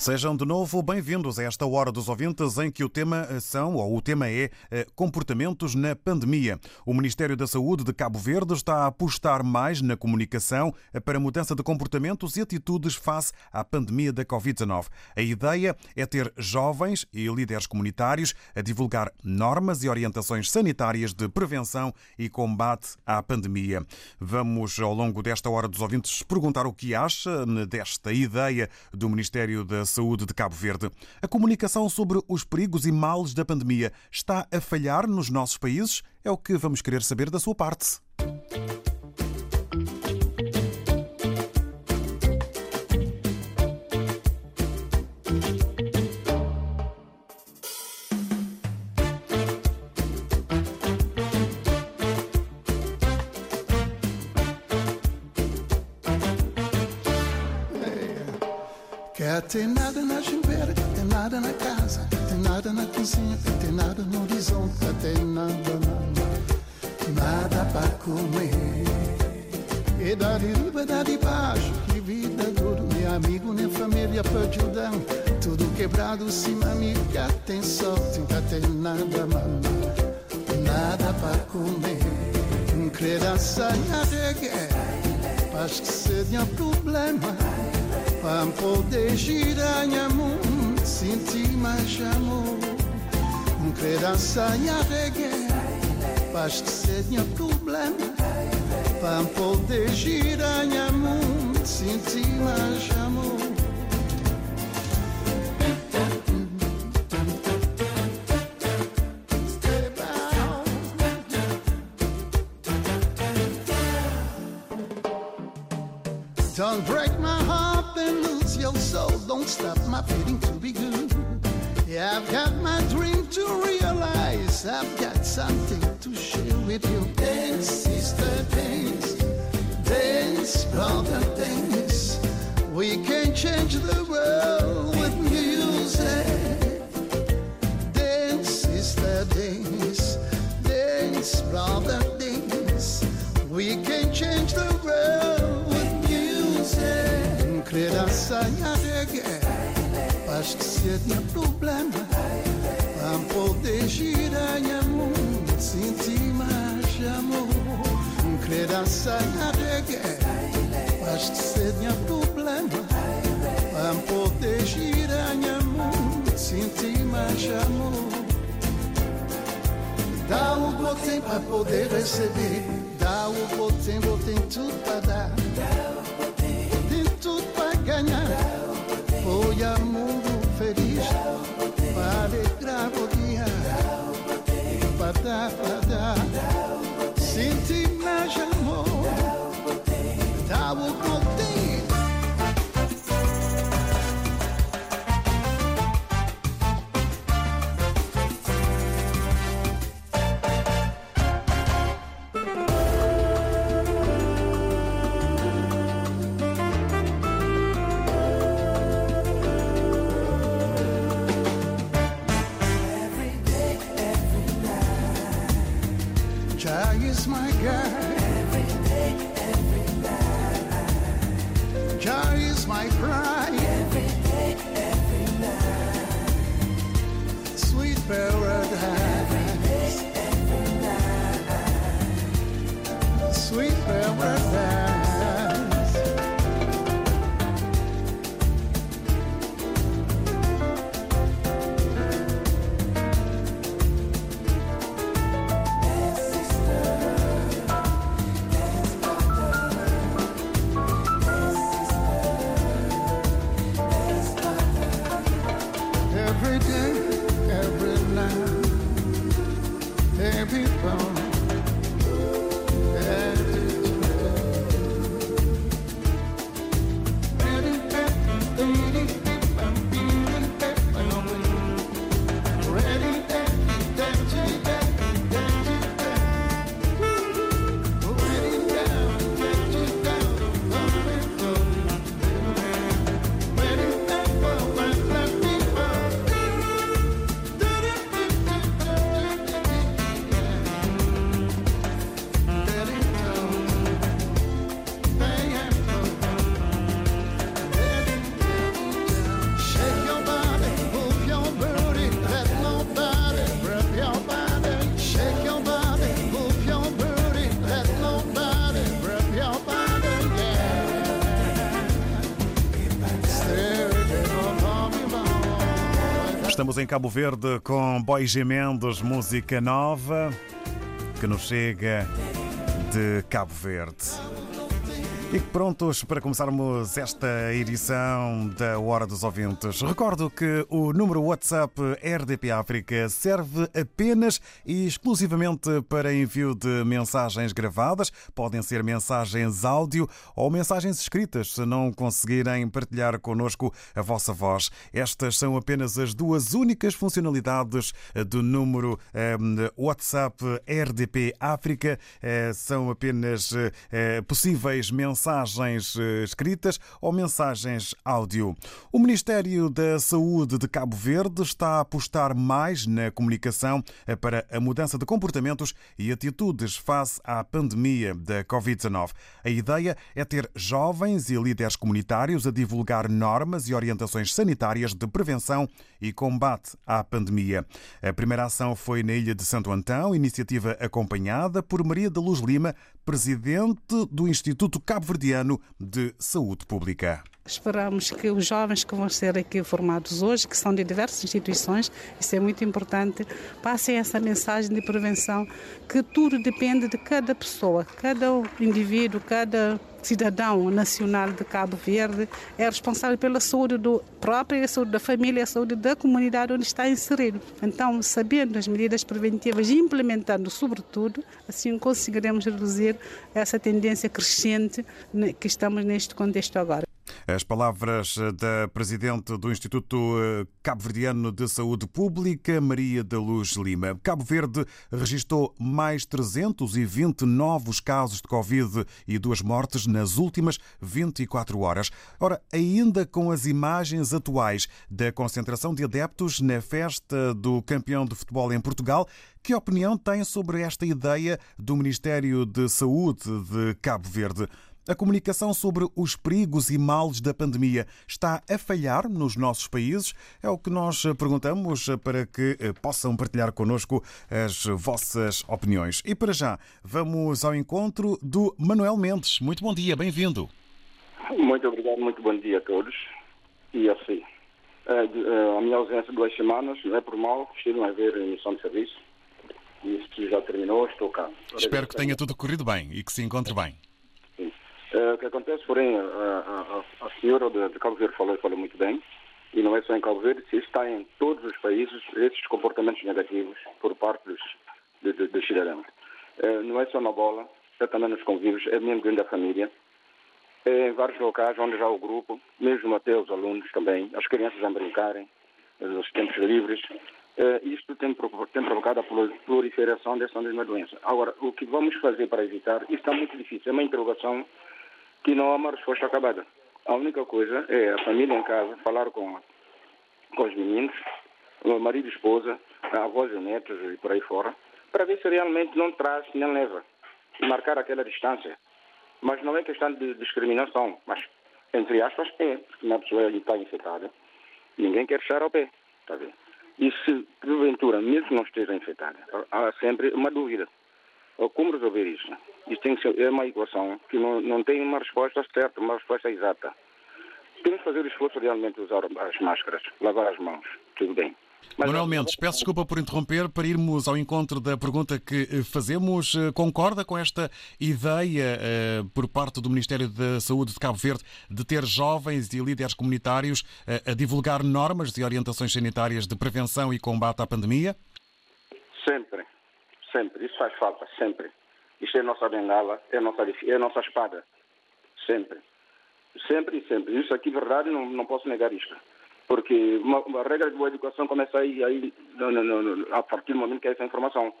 Sejam de novo bem-vindos a esta Hora dos Ouvintes, em que o tema são, ou o tema é, eh, comportamentos na pandemia. O Ministério da Saúde de Cabo Verde está a apostar mais na comunicação eh, para mudança de comportamentos e atitudes face à pandemia da Covid-19. A ideia é ter jovens e líderes comunitários a divulgar normas e orientações sanitárias de prevenção e combate à pandemia. Vamos, ao longo desta Hora dos Ouvintes, perguntar o que acha eh, desta ideia do Ministério da Saúde de Cabo Verde. A comunicação sobre os perigos e males da pandemia está a falhar nos nossos países? É o que vamos querer saber da sua parte. Criança de guerra, acho que seria problema. Para poder girar minha mão, sentir mais amor. Don't break my heart and lose your soul. Don't stop my feeling to be good. Yeah, I've got my dream to realize. I've got something to share with you. Dance, sister, dance. Dance, brother, dance. We can change the world with music. Dance, sister, dance. Dance, brother, dance. We can change the world with music. Acho que seria problema. Para poder girar minha mão, sentir mais amor. Criança de guerra, acho que seria problema. Para poder girar minha mão, sentir mais amor. Dá o tenho para poder receber. Dá o eu tenho tudo para dar. Tem tudo para ganhar. Foi amor Para em Cabo Verde com Boy G. Mendes, música nova que nos chega de Cabo Verde. E prontos para começarmos esta edição da Hora dos Ouvintes. Recordo que o número WhatsApp RDP África serve apenas e exclusivamente para envio de mensagens gravadas. Podem ser mensagens áudio ou mensagens escritas, se não conseguirem partilhar connosco a vossa voz. Estas são apenas as duas únicas funcionalidades do número eh, WhatsApp RDP África. Eh, são apenas eh, possíveis mensagens mensagens eh, escritas ou mensagens áudio. O Ministério da Saúde de Cabo Verde está a apostar mais na comunicação eh, para a mudança de comportamentos e atitudes face à pandemia da Covid-19. A ideia é ter jovens e líderes comunitários a divulgar normas e orientações sanitárias de prevenção e combate à pandemia. A primeira ação foi na Ilha de Santo Antão, iniciativa acompanhada por Maria da Luz Lima, presidente do Instituto Cabo-Verdiano de Saúde Pública. Esperamos que os jovens que vão ser aqui formados hoje, que são de diversas instituições, isso é muito importante, passem essa mensagem de prevenção, que tudo depende de cada pessoa, cada indivíduo, cada cidadão nacional de Cabo Verde é responsável pela saúde do próprio, a saúde da família, a saúde da comunidade onde está inserido. Então, sabendo as medidas preventivas e implementando, sobretudo, assim conseguiremos reduzir essa tendência crescente que estamos neste contexto agora. As palavras da Presidente do Instituto eh, Cabo-Verdiano de Saúde Pública, Maria da Luz Lima. Cabo Verde registrou mais 320 novos casos de Covid e duas mortes nas últimas 24 horas. Ora, ainda com as imagens atuais da concentração de adeptos na festa do campeão de futebol em Portugal, que opinião tem sobre esta ideia do Ministério de Saúde de Cabo Verde? A comunicação sobre os perigos e males da pandemia está a falhar nos nossos países? É o que nós perguntamos para que eh, possam partilhar connosco as vossas opiniões. E para já, vamos ao encontro do Manuel Mendes. Muito bom dia, bem-vindo. Muito obrigado, muito bom dia a todos. E assim, eh, eh, a minha ausência de duas semanas não é por mal, estive a ver emissão de serviço. Isso já terminou, estou cá. Espero que tenha tudo corrido bem e que se encontre bem. Uh, o que acontece, porém, a, a, a senhora de, de, Cabo Verde falou, falou muito bem, e não é só em Cabo Verde, se está em todos os países esses comportamentos negativos por parte dos, de, dos cidadãos. Uh, não é só na bola, é também nos convívios, é mesmo dentro da família. É em vários locais onde já o grupo, mesmo até os alunos também, as crianças a brincarem, nos tempos livres. Uh, isto tem, tem, provocado a proliferação dessa mesma doença. Agora, o que vamos fazer para evitar? Isso está muito difícil. É uma interrogação que não há uma resposta acabada. A única coisa é a família em casa falar com, com os meninos, o marido e esposa, avós e netos e por aí fora, para ver se realmente não traz nem leva. E marcar aquela distância. Mas não é questão de discriminação, mas, entre aspas, é, porque uma pessoa está infectada, ninguém quer fechar ao pé, está? E se, porventura, mesmo não esteja infectada, há sempre uma dúvida. Como resolver isso? Tem é uma equação que não, não tem uma resposta certa, uma resposta exata. Temos que fazer o esforço de realmente usar as máscaras, lavar as mãos, tudo bem. Mas Manuel Mendes, peço desculpa por interromper, para irmos ao encontro da pergunta que eh, fazemos. Eh, concorda com esta ideia eh, por parte do Ministério da Saúde de Cabo Verde de ter jovens e líderes comunitários a divulgar normas e orientações sanitárias de prevenção e combate à pandemia? Sempre, sempre. Isso faz falta, sempre. Isto é nossa bengala, é nossa, é nossa espada. Sempre. Sempre e sempre. Isso aqui, verdade, não, não posso negar isto. Porque uma, uma regra de boa educação começa aí, aí no, no, no, a partir do momento que é essa informação.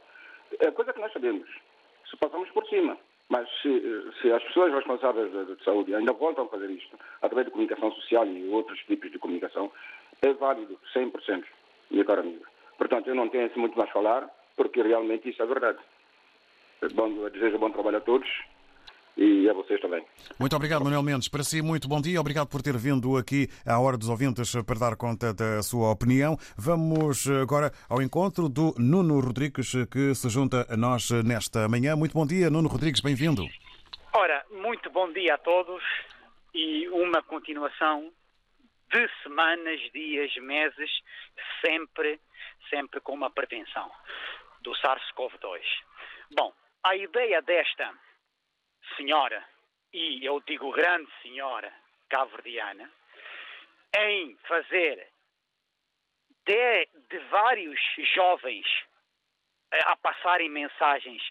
É coisa que nós sabemos. Se passamos por cima. Mas se, se as pessoas responsáveis de, de, saúde ainda voltam a fazer isto, através de comunicação social e outros tipos de comunicação, é válido, 100%, minha cara amiga. Portanto, eu não tenho assim muito mais a falar, porque realmente isso é verdade. Bom, desejo bom trabalho a todos e a vocês também. Muito obrigado, Manuel Mendes. Para si, muito bom dia. Obrigado por ter vindo aqui à Hora dos Ouvintes para dar conta da sua opinião. Vamos agora ao encontro do Nuno Rodrigues, que se junta a nós nesta manhã. Muito bom dia, Nuno Rodrigues, bem-vindo. Ora, muito bom dia a todos e uma continuação de semanas, dias, meses, sempre, sempre com uma prevenção do SARS-CoV-2. Bom, a ideia desta senhora, e eu digo grande senhora cabo-verdiana, em fazer de, de, vários jovens a passarem mensagens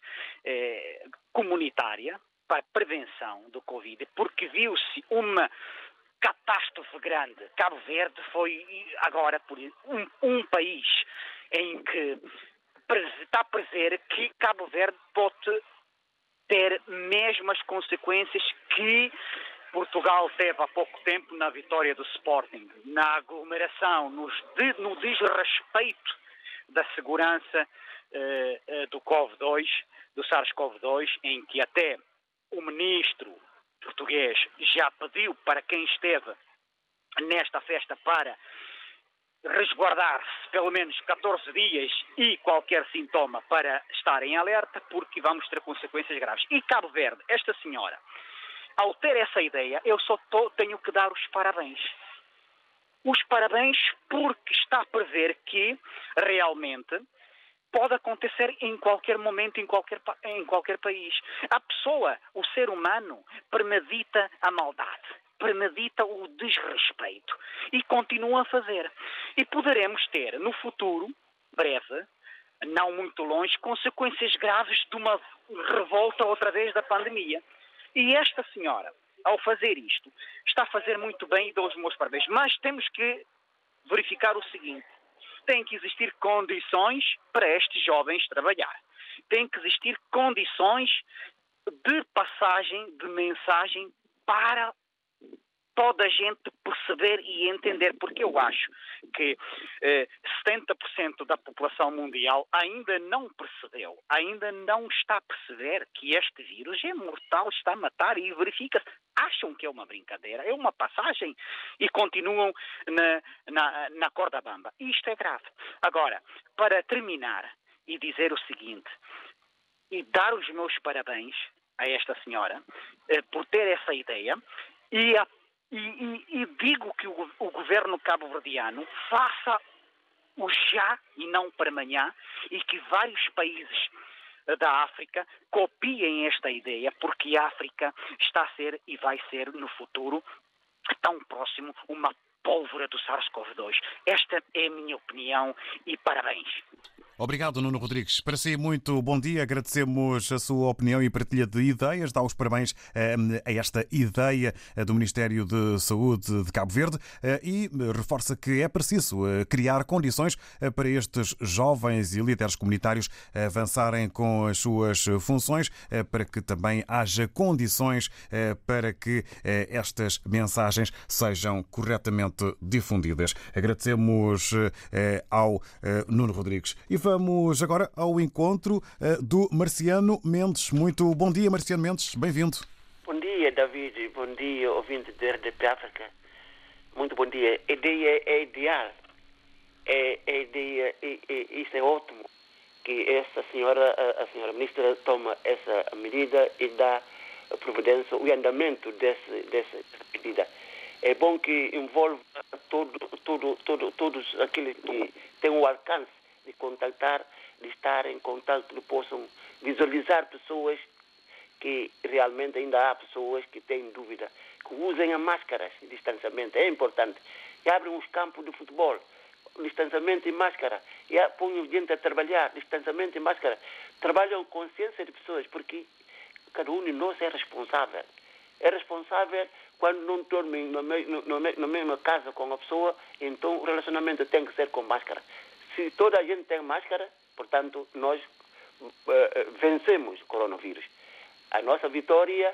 eh, comunitária para prevenção do Covid, porque viu-se uma catástrofe grande. Cabo Verde foi agora um, um país em que está a prever que Cabo Verde pode ter mesmo as consequências que Portugal teve há pouco tempo na vitória do Sporting, na aglomeração, nos, no desrespeito da segurança eh, eh do COV-2, do SARS-CoV-2, em que até o ministro português já pediu para quem esteve nesta festa para resguardar-se pelo menos 14 dias e qualquer sintoma para estar em alerta, porque vamos ter consequências graves. E Cabo Verde, esta senhora, ao ter essa ideia, eu só tô, tenho que dar os parabéns. Os parabéns porque está a prever que realmente pode acontecer em qualquer momento, em qualquer, em qualquer país. A pessoa, o ser humano, premedita a maldade premedita o desrespeito e continua a fazer. E poderemos ter no futuro, breve, não muito longe, consequências graves de uma revolta outra vez da pandemia. E esta senhora, ao fazer isto, está a fazer muito bem e dou os meus parabéns. Mas temos que verificar o seguinte: tem que existir condições para estes jovens trabalhar. Tem que existir condições de passagem de mensagem para toda a gente perceber e entender, porque eu acho que eh, 70% da população mundial ainda não percebeu, ainda não está a perceber que este vírus é mortal, está a matar e verifica-se. Acham que é uma brincadeira, é uma passagem e continuam na, na, na corda bamba. Isto é grave. Agora, para terminar e dizer o seguinte, e dar os meus parabéns a esta senhora eh, por ter essa ideia e a e, e, e digo que o, o governo cabo-verdiano faça o já e não para amanhã e que vários países da África copiem esta ideia, porque a África está a ser e vai ser no futuro tão próximo uma pólvora do SARS-CoV-2. Esta é a minha opinião e parabéns. Obrigado, Nuno Rodrigues. Para si, muito bom dia. Agradecemos a sua opinião e partilha de ideias. Dá os parabéns eh, a esta ideia eh, do Ministério de Saúde de Cabo Verde eh, e reforça que é preciso criar condições para estes jovens e líderes comunitários avançarem com as suas funções, para que também haja condições para que estas mensagens sejam corretamente difundidas. Agradecemos ao Nuno Rodrigues. E vamos agora ao encontro eh, do Marciano Mendes. Muito bom dia, Marciano Mendes, bem-vindo. Bom dia, David. Bom dia, ouvinte da RDP África. Muito bom dia. A ideia é ideal. É, a ideia, é, é, isso é ótimo. Que essa senhora, a, a senhora ministra, toma essa medida e dá providência, o andamento desse, dessa medida. É bom que envolva todo, todo, todo, todos aqueles que têm o alcance de contactar, de estar em contato, que possam visualizar pessoas que realmente ainda há pessoas que têm dúvida, que usem as máscaras de distanciamento, é importante. E abrem os campos de futebol. distanciamento e máscara. E põem gente a trabalhar, distanciamento e máscara. Trabalham consciência de pessoas, porque cada um de nós é responsável. É responsável quando não dorme na mesma casa com a pessoa, então o relacionamento tem que ser com máscara. Se toda a gente tem máscara, portanto, nós uh, vencemos o coronavírus. A nossa vitória,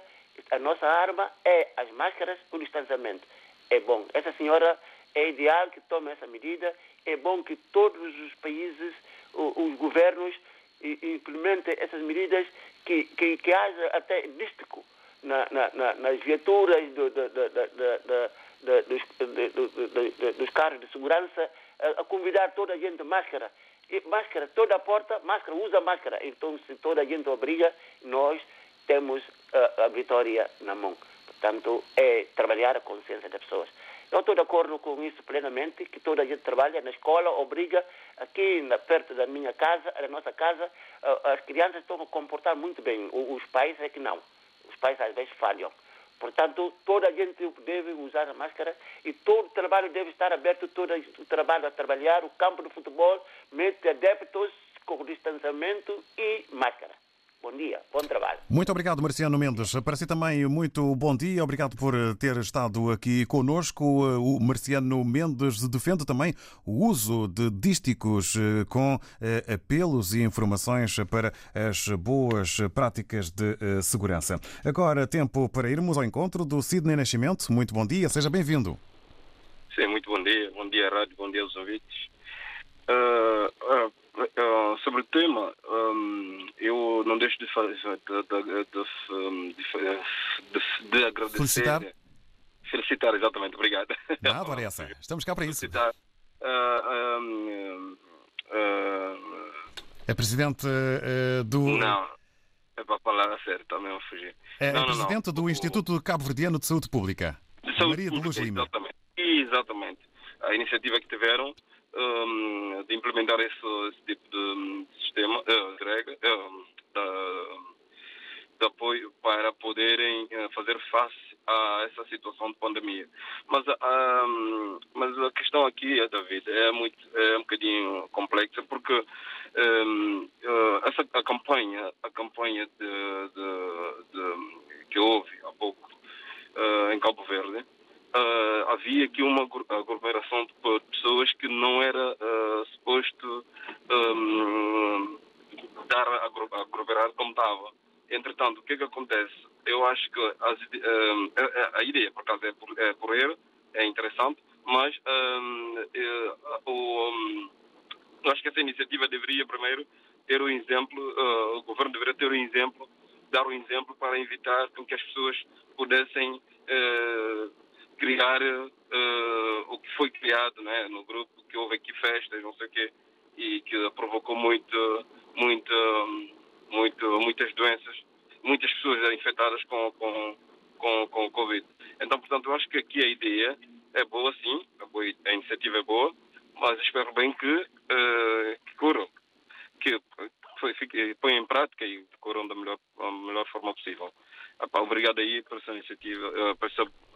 a nossa arma é as máscaras, o distanciamento. É bom. Essa senhora é ideal que tome essa medida. É bom que todos os países, os governos, implementem essas medidas, que, que, que haja até dístico na, na, nas viaturas do, do, do, dos, carros de segurança a, convidar toda a gente máscara. E máscara, toda a porta, máscara, usa máscara. Então, se toda a gente obriga, nós temos a, vitória na mão. Portanto, é trabalhar a consciência das pessoas. Eu estou de acordo com isso plenamente, que toda a gente trabalha na escola, obriga, aqui na, perto da minha casa, da nossa casa, as crianças estão a comportar muito bem, os pais é que não os pais às vezes falham. Portanto, toda a gente deve usar a máscara e todo o trabalho deve estar aberto, todo o trabalho a trabalhar, o campo de futebol, mete adeptos com distanciamento e máscara. Bom dia, bom trabalho. Muito obrigado, Marciano Mendes. Para si também, muito bom dia. Obrigado por ter estado aqui conosco. O Marciano Mendes defende também o uso de dísticos eh, com eh, apelos e informações para as boas práticas de eh, segurança. Agora, tempo para irmos ao encontro do Sidney Nascimento. Muito bom dia, seja bem-vindo. Sim, muito bom dia. Bom dia, rádio, bom dia aos ouvintes. Uh, uh, uh, sobre o tema, um, eu não deixo de, fazer, de, de, de, de agradecer. Felicitar? Felicitar, exatamente, obrigado. Nada, essa. Estamos cá para isso. Felicitar. Um, é presidente do. Não, é para falar sério, também vou fugir. É, não, é presidente não, do Instituto Cabo Verdeano de Saúde Pública. De Saúde Maria Pública, de Luz Lima. Exatamente. exatamente. A iniciativa que tiveram um, de implementar esse, esse, tipo de sistema, uh, de uh, de, de, apoio para poderem uh, fazer face a essa situação de pandemia. Mas, mas a questão aqui, David, é, muito, é um bocadinho complexa porque um, essa, a campanha, a campanha de, de que houve há pouco em Cabo Verde, uh, havia aqui uma aglomeração de pessoas que não era uh, suposto um, dar a aglomerar como estava. Entretanto, o que é que acontece? Eu acho que as, um, a, a, ideia, por acaso, é por, é é interessante, mas um, é, o, eu acho que essa iniciativa deveria primeiro ter um exemplo, uh, o governo deveria ter um exemplo, dar um exemplo para evitar que as pessoas pudessem uh, criar uh, o que foi criado né, no grupo, que houve aqui festas, não sei o quê, e que provocou muito, muito, muito, muitas doenças, muitas pessoas infectadas com, com, com, com o Covid. Então, portanto, eu acho que aqui a ideia é boa, sim, a, boa, a iniciativa é boa, mas espero bem que, uh, que curam, que põem em prática e curam da melhor, da melhor forma possível. Obrigado aí por essa iniciativa, uh, por,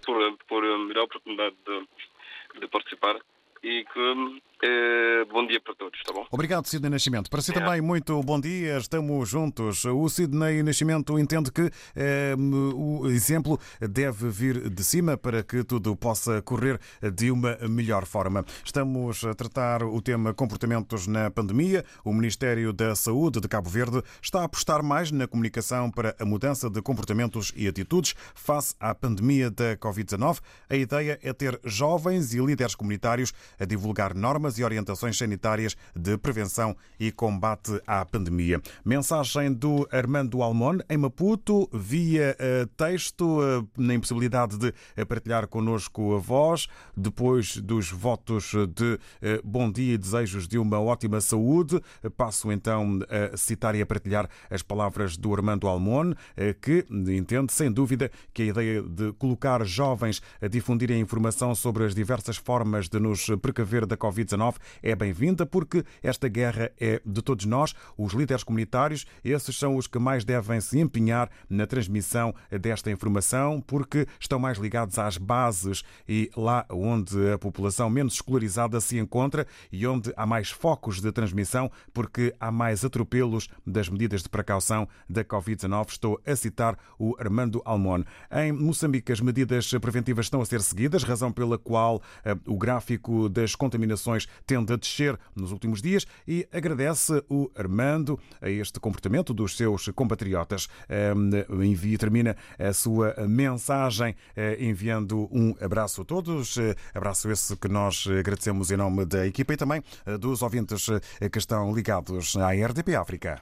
por, por a oportunidade de, de participar e que eh, bom dia para todos, tá bom? Obrigado, Sidney Nascimento. Para si é. também, muito bom dia, estamos juntos. O Sidney Nascimento entende que eh, o exemplo deve vir de cima para que tudo possa correr de uma melhor forma. Estamos a tratar o tema comportamentos na pandemia. O Ministério da Saúde de Cabo Verde está a apostar mais na comunicação para a mudança de comportamentos e atitudes face à pandemia da Covid-19. A ideia é ter jovens e líderes comunitários a divulgar normas e orientações sanitárias de prevenção e combate à pandemia. Mensagem do Armando Almon em Maputo, via eh, texto, eh, na impossibilidade de partilhar connosco a voz, depois dos votos de eh, bom dia e desejos de uma ótima saúde. Passo então a citar e a partilhar as palavras do Armando Almon, que entende, sem dúvida, que a ideia de colocar jovens a difundirem informação sobre as diversas formas de nos precaver da Covid-19 Covid-19 é bem-vinda porque esta guerra é de todos nós, os líderes comunitários, esses são os que mais devem se empenhar na transmissão desta informação porque estão mais ligados às bases e lá onde a população menos escolarizada se encontra e onde há mais focos de transmissão porque há mais atropelos das medidas de precaução da Covid-19. Estou a citar o Armando Almon. Em Moçambique, as medidas preventivas estão a ser seguidas, razão pela qual eh, o gráfico das contaminações tende a descer nos últimos dias e agradece o Armando a este comportamento dos seus compatriotas. Envia, termina a sua mensagem eh, enviando um abraço a todos, eh, abraço esse que nós agradecemos em nome da equipa e também dos ouvintes que estão ligados à RDP África.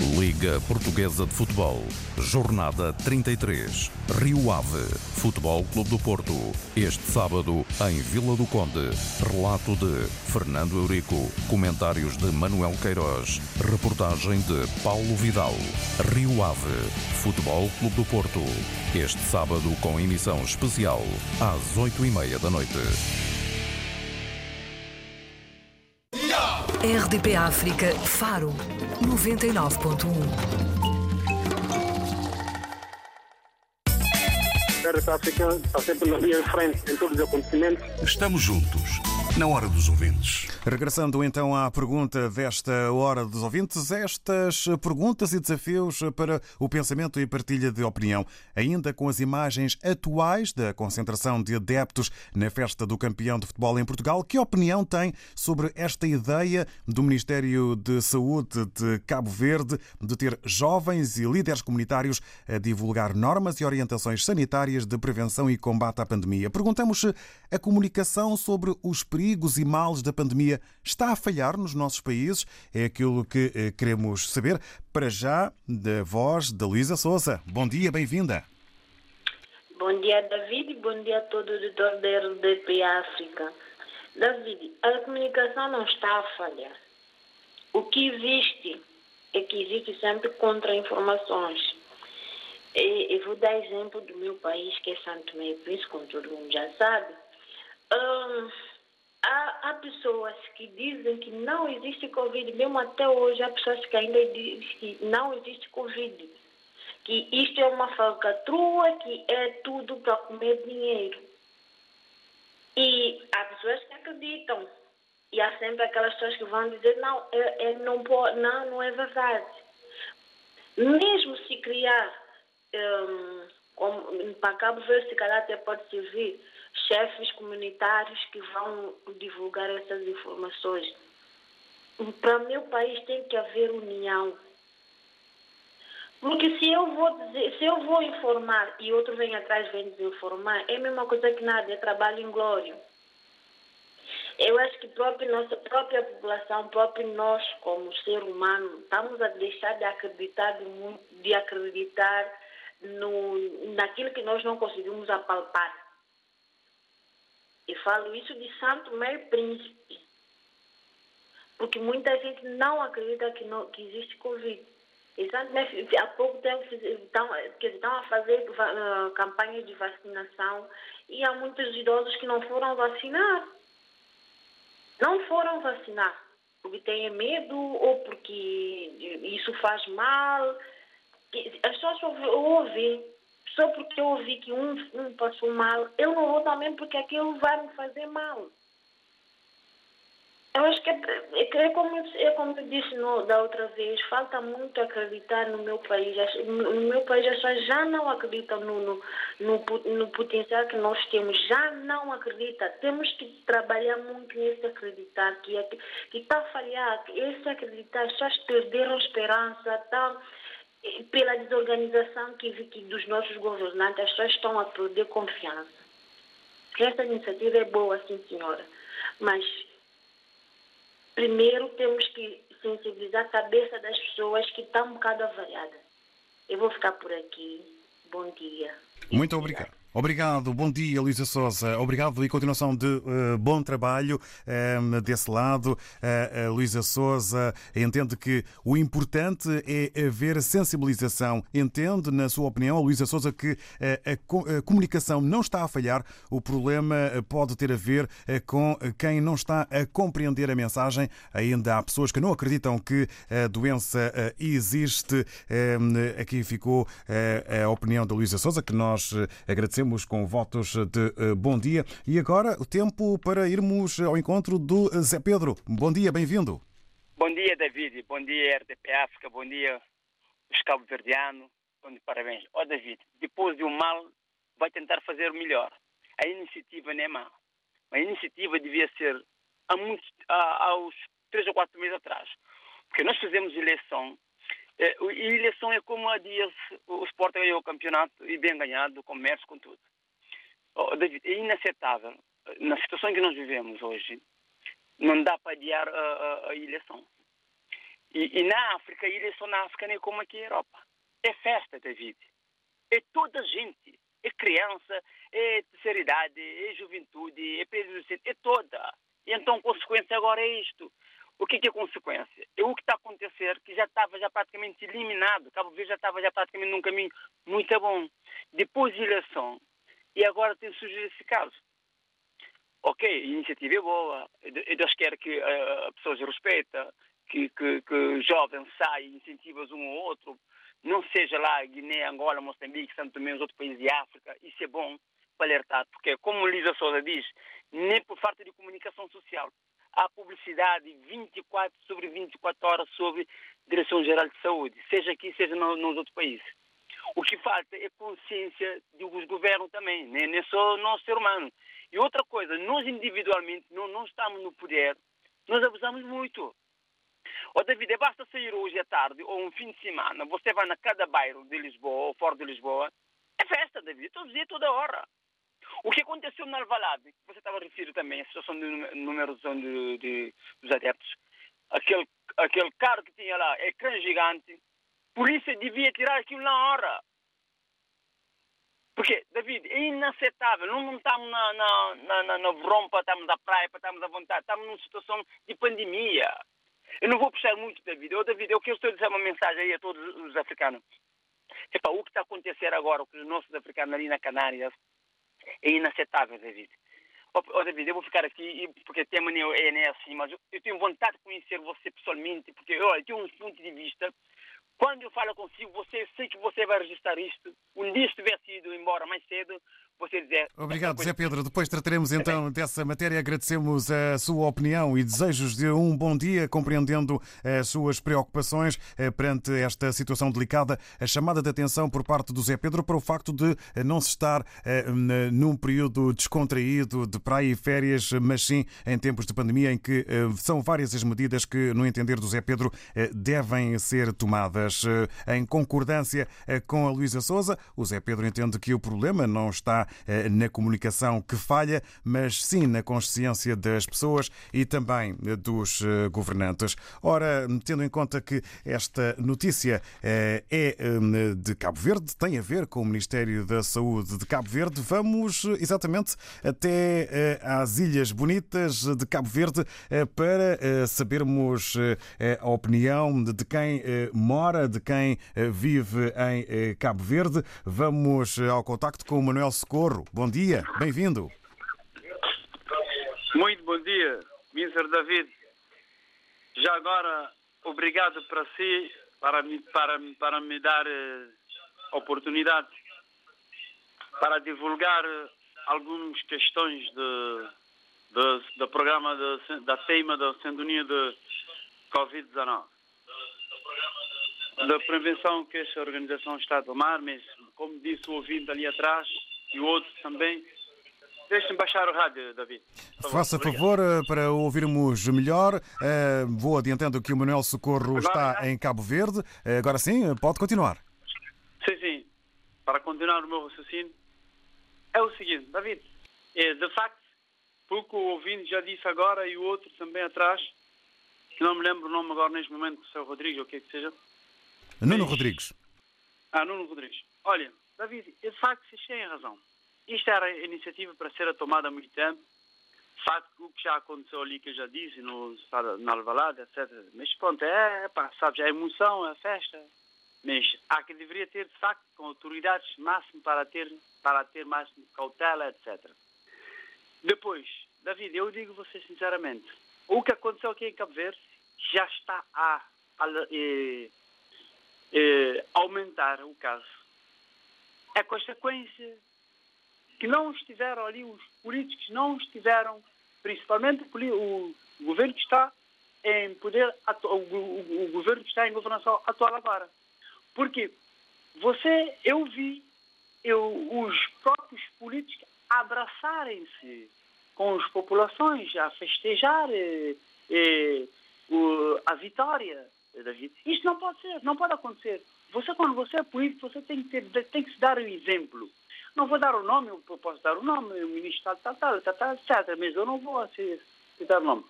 Liga Portuguesa de Futebol. Jornada 33. Rio Ave. Futebol Clube do Porto. Este sábado em Vila do Conde. Relato de Fernando Eurico. Comentários de Manuel Queiroz. Reportagem de Paulo Vidal. Rio Ave. Futebol Clube do Porto. Este sábado com emissão especial às 8h30 da noite. RDP África Faro 99.1 RDP África está sempre na linha de frente em todos os acontecimentos. Estamos juntos, na hora dos ouvintes. Regressando então à pergunta desta hora dos ouvintes, estas perguntas e desafios para o pensamento e partilha de opinião, ainda com as imagens atuais da concentração de adeptos na festa do campeão de futebol em Portugal, que opinião tem sobre esta ideia do Ministério de Saúde de Cabo Verde de ter jovens e líderes comunitários a divulgar normas e orientações sanitárias de prevenção e combate à pandemia? Perguntamos se a comunicação sobre os perigos e males da pandemia está a falhar nos nossos países? É aquilo que eh, queremos saber. Para já, da voz da Luísa Souza. Bom dia, bem-vinda. Bom dia, David, e bom dia a todo o auditor da RDP África. David, a comunicação não está a falhar. O que existe é que existe sempre contra-informações. Eu vou dar exemplo do meu país, que é Santo e Príncipe, como todo mundo já sabe. Hum, há, há, pessoas que dizem que não existe Covid, mesmo até hoje há pessoas que ainda dizem que não existe Covid. Que isto é uma falcatrua, que é tudo para comer dinheiro. E há pessoas que acreditam. E há sempre aquelas pessoas que vão dizer, não, é, é, não, pode, não, não é verdade. Mesmo se criar, um, como, para Cabo Verde, se calhar até pode servir chefes comunitários que vão divulgar essas informações. Para meu país tem que haver união. Porque se eu vou dizer, se eu vou informar e outro vem atrás vem desinformar, é a mesma coisa que nada, é trabalho em glória. Eu acho que própria nossa própria população, próprio nós como ser humano, estamos a deixar de acreditar de acreditar no, naquilo que nós não conseguimos apalpar. E falo isso de Santo Meio Príncipe. Porque muita gente não acredita que, não, que existe Covid. E Santo há pouco tempo estão, que estão a fazer uh, campanhas de vacinação e há muitos idosos que não foram vacinar. Não foram vacinar porque têm medo ou porque isso faz mal. As pessoas ouvem só porque eu ouvi que um, um passou mal, eu não vou também porque aquilo vai me fazer mal. Eu acho que é, é, é como, é como eu disse no, da outra vez, falta muito acreditar no meu país. No meu país as pessoas já não acreditam no, no, no, no potencial que nós temos, já não acreditam. Temos que trabalhar muito nesse acreditar, que é, está a falhar, esse acreditar, as pessoas perderam esperança, tá, pela desorganização que, que dos nossos governantes, as pessoas estão a perder confiança. Essa iniciativa é boa, sim, senhora, mas primeiro temos que sensibilizar a cabeça das pessoas que estão um bocado avariadas. Eu vou ficar por aqui. Bom dia. Muito obrigado. Obrigado, bom dia, Luísa Souza. Obrigado e continuação de uh, bom trabalho uh, desse lado. Uh, Luísa Souza entende que o importante é haver sensibilização. Entende, na sua opinião, Luísa Souza, que a, a, comunicação não está a falhar. O problema pode ter a ver com quem não está a compreender a mensagem. Ainda há pessoas que não acreditam que a doença existe. Aqui ficou a opinião da Luísa Souza, que nós agradecemos com votos de eh, bom dia. E agora o tempo para irmos ao encontro do Zé Pedro. Bom dia, bem-vindo. Bom dia, David. Bom dia, RTP África. Bom dia, os cabo-verdianos. Parabéns. Ó, oh, David, depois de um mal, vai tentar fazer o melhor. A iniciativa não é má. A iniciativa devia ser há muitos, há, aos três ou quatro meses atrás. Porque nós fizemos eleição é, e eleição é como há dias o Sport ganhou o campeonato e bem ganhado, o comércio, com tudo. Oh, David, é inaceitável. Na situação que nós vivemos hoje, não dá para adiar a, a, a eleição. E, e, na África, a eleição na África nem como aqui na Europa. É festa, David. É toda a gente. É criança, é terceira idade, é juventude, é pré-adolescente, é toda. E então, consequência agora é isto. O que, que é consequência? É o que está a acontecer, que já estava já praticamente eliminado. Cabo Verde já estava já praticamente num caminho muito bom. Depois de eleição, e agora tem surgido esse caso. Ok, a iniciativa é boa, Deus quer que uh, pessoas respeitem, que, que, que jovens saiam, incentivam um ao outro, não seja lá Guiné, Angola, Moçambique, Santo Tomé, os outros países de África, isso é bom para alertar, porque como Lisa Souza diz, nem por falta de comunicação social, há publicidade 24 sobre 24 horas sobre Direção-Geral de Saúde, seja aqui, seja no, nos outros países. O que falta é consciência dos governos também, nem, nem só nós ser humano. E outra coisa, nós individualmente não, não estamos no poder, nós abusamos muito. Ó David, é basta sair hoje à tarde ou um fim de semana, você vai na cada bairro de Lisboa ou fora de Lisboa, é festa, David, todo dia, toda hora. O que aconteceu na Alvalade, você estava referindo também, a situação de numeração de, de, dos adeptos, aquele, aquele carro que tinha lá, ecrã gigante, polícia devia tirar aquilo na hora. Porque, David, é inaceitável. Não, estamos na, na, na, na, na rompa, estamos na praia, estamos à vontade. Estamos numa situação de pandemia. Eu não vou puxar muito, David. Eu, David, eu quero dizer uma mensagem aí a todos os africanos. Epa, o que está a acontecer agora com os nossos africanos ali na Canárias é inaceitável, David. Oh, oh, David, eu vou ficar aqui porque tem mania é, é assim, mas eu, eu, tenho vontade de conhecer você pessoalmente, porque olha, eu tenho um ponto de vista. Quando eu falo consigo, você sei que você vai registrar isto. Um dia se tivesse ido embora mais cedo, você dizer. Obrigado, Zé Pedro. Depois trataremos então dessa matéria. Agradecemos a sua opinião e desejos de um bom dia, compreendendo as suas preocupações eh, perante esta situação delicada. A chamada de atenção por parte do Zé Pedro para o facto de eh, não se estar eh, num período descontraído de praia e férias, mas sim em tempos de pandemia em que são várias as medidas que, no entender do Zé Pedro, devem ser tomadas. Em concordância com a Luísa Souza, o Zé Pedro entende que o problema não está eh, na comunicação que falha, mas sim na consciência das pessoas e também eh, dos eh, governantes. Ora, tendo em conta que esta notícia é de Cabo Verde, tem a ver com o Ministério da Saúde de Cabo Verde, vamos exatamente até às Ilhas Bonitas de Cabo Verde para sabermos a opinião de quem mora, de quem vive em Cabo Verde. Vamos ao contacto com o Manuel Socorro Bom dia, bem-vindo. Muito bom dia, Mr. David. Já agora, obrigado para si, para, para, para me dar uh, oportunidade para divulgar uh, algumas questões de, de, do programa de, da tema da sintonia de Covid-19 da prevenção que esta organização está a tomar, mas como disse o ouvinte ali atrás, e outros também, Deixe-me baixar o rádio, David. Faça favor eh, para ouvirmos melhor. Eh, Vou adiantando que o Manuel Socorro está em Cabo Verde. Eh, Agora sim, pode continuar. Sim, sim. Para continuar o meu raciocínio, é o seguinte, David. De facto, porque o ouvinte já disse agora e o outro também atrás, que não me lembro o nome agora neste momento, se é o Rodrigues ou o que é que seja. Nuno Rodrigues. Ah, Nuno Rodrigues. Olha, David, de facto, vocês têm razão. Isto era a iniciativa para ser tomada há muito tempo. De facto, o que já aconteceu ali, que eu já disse, no, na Alvalade, etc. Mas pronto, é, pá, sabes, é a emoção, é a festa. Mas há que deveria ter, de facto, com autoridades máximo para ter, para ter mais cautela, etc. Depois, David, eu digo você sinceramente, o que aconteceu aqui em Cabo Verde já está a, a eh, eh, aumentar o caso. É consequência que não estiveram ali, os políticos não estiveram, principalmente o, o governo que está em poder, o, o- o governo que está em governação atual agora. Porque você, eu vi eu, os próprios políticos abraçarem-se com as populações a festejar eh, eh, o- a vitória, David. Isto não pode ser, não pode acontecer. Você, quando você é político, você tem que, ter, tem que se dar um exemplo. Não vou dar o nome, eu posso dar o nome, o ministro tal, tal, tal, etc. Mas eu não vou assim, o nome.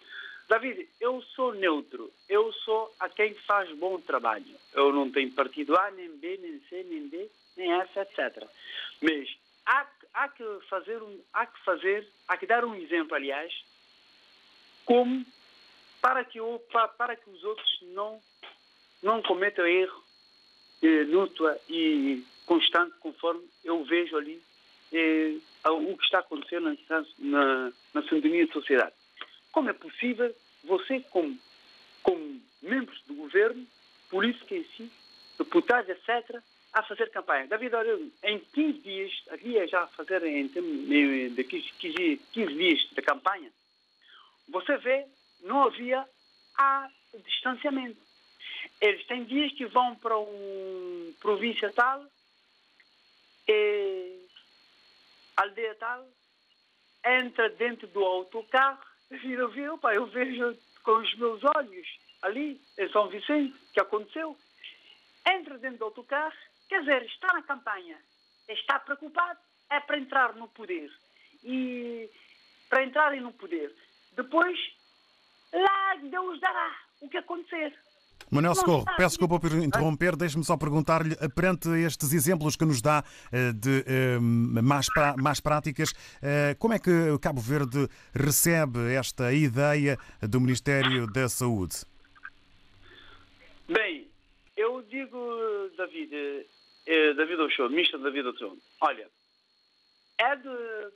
David, eu sou neutro. Eu sou a quem faz bom trabalho. Eu não tenho partido A, nem B, nem C, nem D, nem F, etc. Mas há, há que fazer um, há que fazer, há que dar um exemplo, aliás, como para que, o, para, para que os outros não, não cometam erro eh, e constante, conforme eu vejo ali eh, o que está acontecendo na, na, na sintonia da sociedade. Como é possível você, como, como membros do governo, política em si, deputados, etc., a fazer campanha? David, olha, em 15 dias, é já a fazer em termos de 15, 15 15 dias de campanha, você vê, não havia a distanciamento. Eles têm dias que vão para uma província tal, e aldeia tal, entra dentro do autocarro, e eu, vi, opa, eu vejo com os meus olhos ali em São Vicente, que aconteceu, entra dentro do autocarro, quer dizer, está na campanha, está preocupado, é para entrar no poder. E para entrarem no poder. Depois, lá Deus dará o que acontecer. Manuel Socorro, peço desculpa por interromper, deixe-me só perguntar-lhe, perante estes exemplos que nos dá eh, de eh, más, pra- más práticas, eh, como é que Cabo Verde recebe esta ideia do Ministério da Saúde? Bem, eu digo, David, David Ochoa, ministro David Ochoa, olha, é de,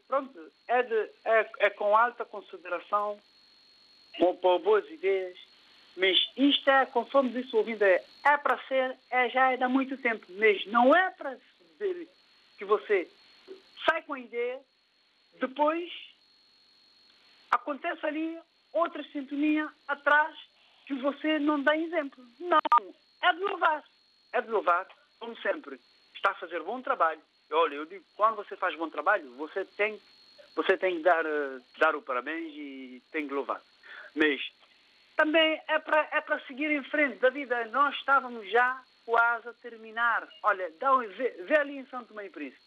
pronto, é, de, é, é com alta consideração, com, com boas ideias, mas isto é, conforme disse o ouvinte, é, é para ser, é, já é há muito tempo, mas não é para ser que você sai com a ideia, depois acontece ali outra sintonia atrás que você não dá exemplo. Não, é de louvar. É de louvar, como sempre. Está a fazer bom trabalho. Olha, eu digo, quando você faz bom trabalho, você tem, você tem que dar, eh, dar o parabéns e tem que louvar. Mas também é para é para seguir em frente da vida. Nós estávamos já quase a terminar. Olha, dá um, vê, vê ali em Santo Meio Príncipe.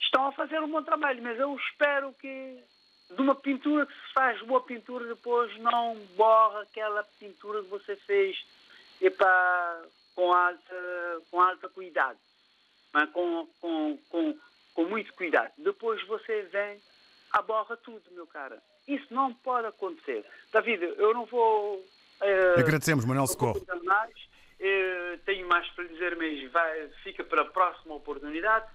Estão a fazer um bom trabalho, mas eu espero que de uma pintura que se faz boa pintura, depois não borra aquela pintura que você fez epá, com, alta, com alta cuidado, mas com, com, com, com muito cuidado. Depois você vem, aborra tudo, meu cara. Isso não pode acontecer. David, eu não vou. eh, Agradecemos, Manuel Socorro. Eh, tenho mais para dizer, mas vai, fica para a próxima oportunidade.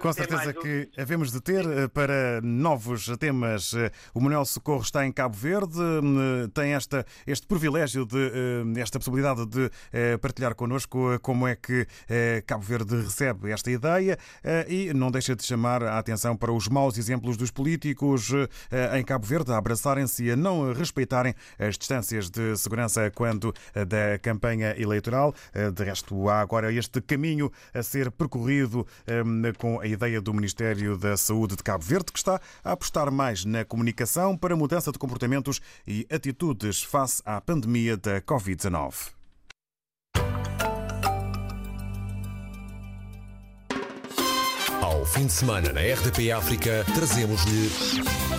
Com certeza que havemos de ter eh, para novos temas. Eh, O Manuel Socorro está em Cabo Verde, eh, tem esta, este privilégio de esta possibilidade de partilhar connosco como é que Cabo Verde recebe esta ideia e não deixa de chamar a atenção para os maus exemplos dos políticos em Cabo Verde a abraçarem-se e a não respeitarem as distâncias de segurança quando da campanha eleitoral. De resto, há agora este caminho a ser percorrido eh, com a ideia do Ministério da Saúde de Cabo Verde, que está a apostar mais na comunicação para mudança de comportamentos e atitudes face à pandemia da Covid-19. Ao fim de semana na RDP África, trazemos-lhe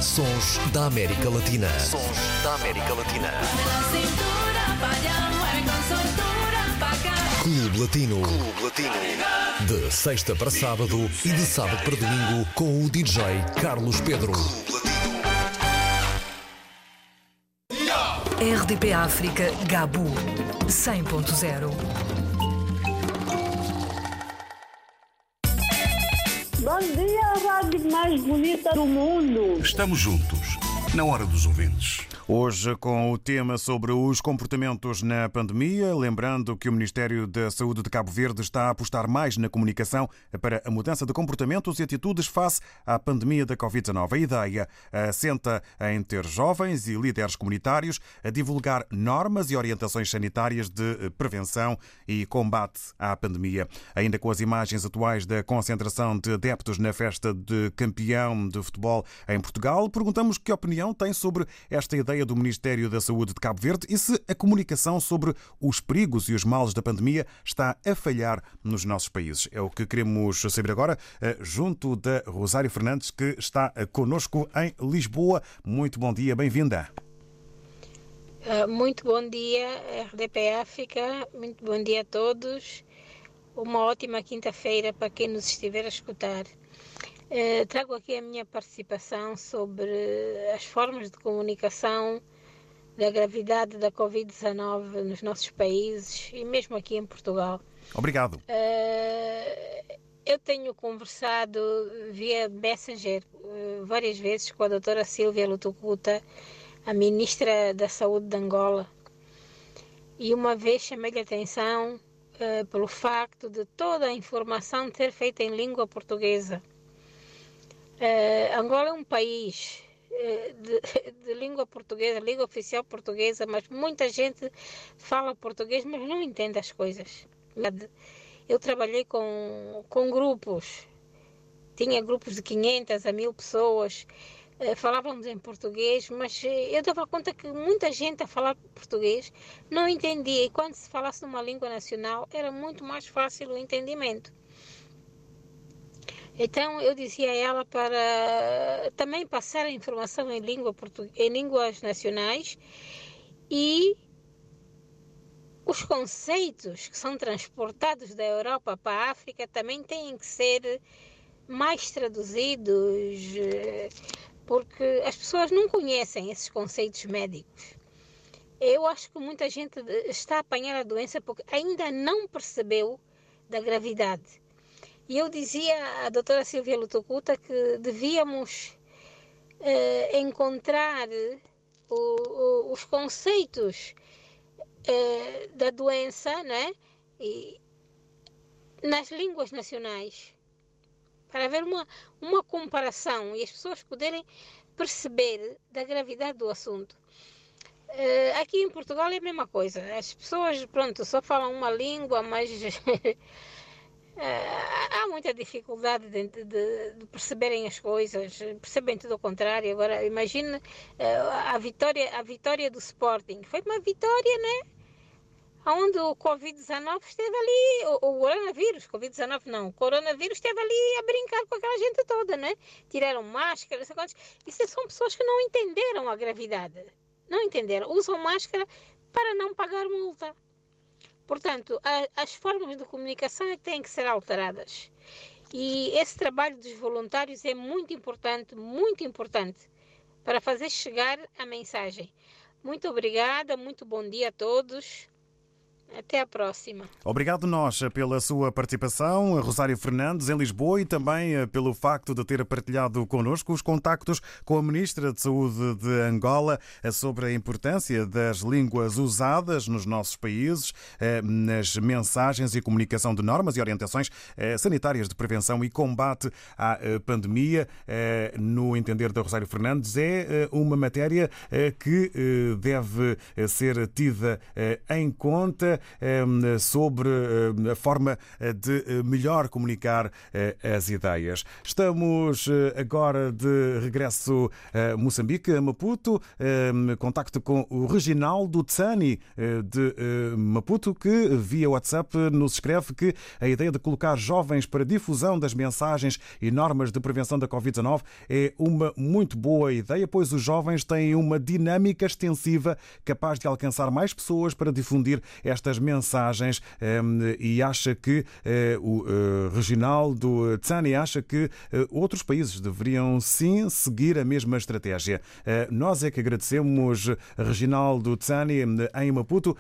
Sons da América Latina. Sons da América Latina. Clube Latino. Clube Latino. De sexta para sábado e de sábado para domingo com o DJ Carlos Pedro. RDP África Gabu 100.0 Bom dia, a rádio mais bonita do mundo. Estamos juntos, na hora dos ouvintes. Hoje, com o tema sobre os comportamentos na pandemia, lembrando que o Ministério da Saúde de Cabo Verde está a apostar mais na comunicação para a mudança de comportamentos e atitudes face à pandemia da Covid-19. A ideia assenta em ter jovens e líderes comunitários a divulgar normas e orientações sanitárias de prevenção e combate à pandemia. Ainda com as imagens atuais da concentração de adeptos na festa de campeão de futebol em Portugal, perguntamos que opinião tem sobre esta ideia do Ministério da Saúde de Cabo Verde e se a comunicação sobre os perigos e os males da pandemia está a falhar nos nossos países. É o que queremos saber agora, eh, junto da Rosário Fernandes, que está conosco em Lisboa. Muito bom dia, bem-vinda. Uh, muito bom dia, RDP África. Muito bom dia a todos. Uma ótima quinta-feira para quem nos estiver a escutar. Uh, trago aqui a minha participação sobre as formas de comunicação da gravidade da Covid-19 nos nossos países e mesmo aqui em Portugal. Obrigado. Uh, eu tenho conversado via Messenger uh, várias vezes com a doutora Silvia Lutucuta, a ministra da Saúde de Angola, e uma vez chamei-lhe a atenção pelo facto de toda a informação ser feita em língua portuguesa. Uh, Angola é um país uh, de, de, língua portuguesa, língua oficial portuguesa, mas muita gente fala português, mas não entende as coisas. Eu trabalhei com, com grupos, tinha grupos de 500 a 1000 pessoas, uh, falávamos em português, mas eu dava conta que muita gente a falar português não entendia, e quando se falasse numa língua nacional era muito mais fácil o entendimento. Então eu dizia a ela para também passar a informação em, língua em línguas nacionais e os conceitos que são transportados da Europa para a África também têm que ser mais traduzidos, porque as pessoas não conhecem esses conceitos médicos. Eu acho que muita gente está a apanhar a doença porque ainda não percebeu da gravidade. E eu dizia à doutora Silvia Lutocuta que devíamos eh, encontrar o, o, os conceitos eh, da doença né? E, nas línguas nacionais para haver uma, uma comparação e as pessoas poderem perceber da gravidade do assunto. Uh, aqui em Portugal é a mesma coisa. As pessoas, pronto, só falam uma língua, mas há muita dificuldade de, de, de, perceberem as coisas, percebem tudo o contrário. Agora, imagine uh, a, vitória, a vitória do Sporting. Foi uma vitória, né? Onde o Covid-19 esteve ali, o, o coronavírus, Covid-19 não, o coronavírus esteve ali a brincar com aquela gente toda, né? Tiraram máscaras, isso são pessoas que não entenderam a gravidade. Não entenderam. Usam máscara para não pagar multa. Portanto, a, as formas de comunicação é que têm que ser alteradas. E esse trabalho dos voluntários é muito importante, muito importante, para fazer chegar a mensagem. Muito obrigada, muito bom dia a todos. Até a próxima. Obrigado nós pela sua participação, Rosário Fernandes, em Lisboa, e também eh, pelo facto de ter partilhado connosco os contactos com a Ministra de Saúde de Angola eh, sobre a importância das línguas usadas nos nossos países, eh, nas mensagens e comunicação de normas e orientações sanitárias de prevenção e combate à pandemia. No entender da Rosário Fernandes, é uma matéria que deve ser tida em conta sobre a forma de melhor comunicar as ideias. Estamos agora de regresso a Moçambique, a Maputo, contacto com o Reginaldo Tsani de Maputo, que via WhatsApp nos escreve que a ideia de colocar jovens para difusão das mensagens e normas de prevenção da Covid-19 é uma muito boa ideia, pois os jovens têm uma dinâmica extensiva capaz de alcançar mais pessoas para difundir estas mensagens ehm, e acha que eh, o eh, Reginaldo Tsani acha que eh, outros países deveriam sim seguir a mesma estratégia. Nós é que agradecemos Reginaldo Tsani em Maputo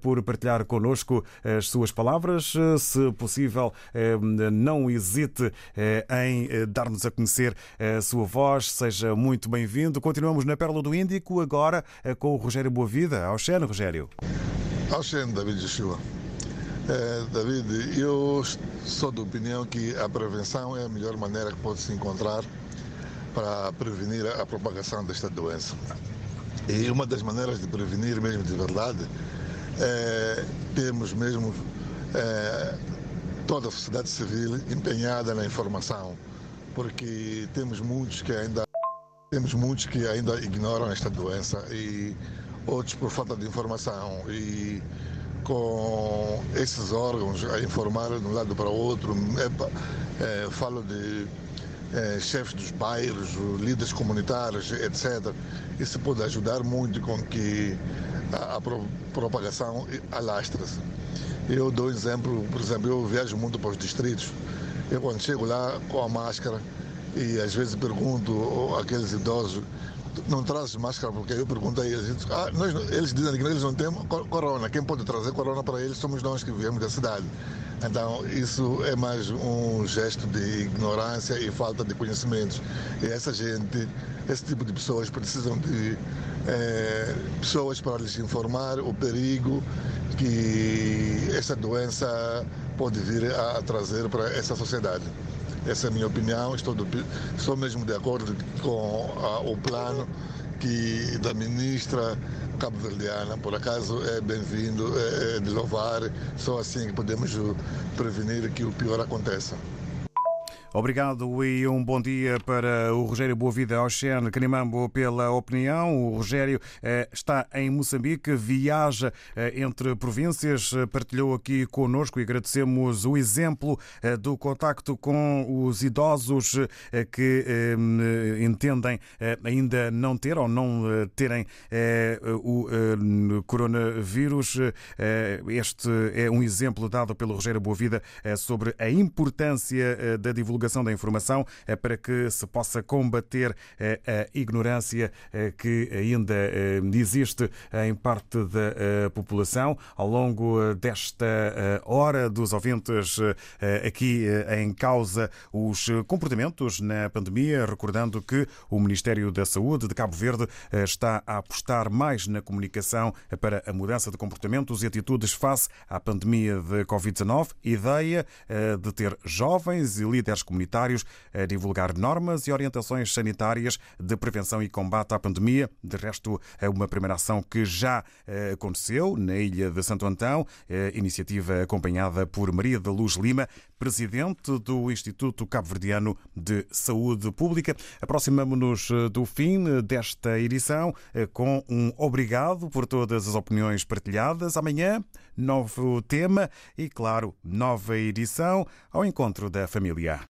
por partilhar connosco as suas palavras. Se possível, não hesite em dar-nos a conhecer a sua voz. Seja muito bem-vindo. Continuamos na Pérola do Índico, agora com o Rogério Boavida. Ao Xeno, Rogério. Ao Xeno, David Joshua. É, David, eu sou da opinião que a prevenção é a melhor maneira que pode se encontrar para prevenir a propagação desta doença. E uma das maneiras de prevenir mesmo de verdade é termos mesmo é, toda a sociedade civil empenhada na informação, porque temos muitos que ainda temos muitos que ainda ignoram esta doença e outros por falta de informação e com esses órgãos a informar de um lado para o outro. É, é, falo de é, chefes dos bairros, líderes comunitários, etc. Isso pode ajudar muito com que a, a propagação alastre-se. Eu dou exemplo, por exemplo, eu viajo muito para os distritos. Eu quando chego lá com a máscara e às vezes pergunto àqueles idosos não trazes máscara porque eu perguntei eles, ah, nós, eles dizem que eles não têm corona. Quem pode trazer corona para eles somos nós que viemos da cidade. Então, isso é mais um gesto de ignorância e falta de conhecimentos. E essa gente, esse tipo de pessoas precisam de é, pessoas para lhes informar o perigo que essa doença pode vir a trazer para essa sociedade. Essa é a minha opinião, estou, do, estou mesmo de acordo com a, o plano que da ministra cabo-verdiana, por acaso é bem-vindo, é, é de louvar, só assim que podemos prevenir que o pior aconteça. Obrigado e um bom dia para o Rogério Boavida Oxen Canimambo pela opinião. O Rogério eh, está em Moçambique, viaja eh, entre províncias, eh, partilhou aqui conosco e agradecemos o exemplo do contacto com os idosos que entendem ainda não ter ou não terem o coronavírus. Este é um exemplo dado pelo Rogério Boavida sobre a importância da divulgação divulgação da informação eh, para que se possa combater eh, a ignorância eh, que ainda existe em parte da população. Ao longo desta hora dos ouvintes aqui em causa os comportamentos na pandemia, recordando que o Ministério da Saúde de Cabo Verde está a apostar mais na comunicação para a mudança de comportamentos e atitudes face à pandemia de Covid-19. Ideia de ter jovens e líderes comunitários a divulgar normas e orientações sanitárias de prevenção e combate à pandemia. De resto, é uma primeira ação que já eh, aconteceu na ilha de Santo Antão, eh, iniciativa acompanhada por Maria da Luz Lima, presidente do Instituto Cabo-Verdiano de Saúde Pública. Aproximamos-nos eh, do fim desta edição com um obrigado por todas as opiniões partilhadas. Amanhã, novo tema e, claro, nova edição ao encontro da família.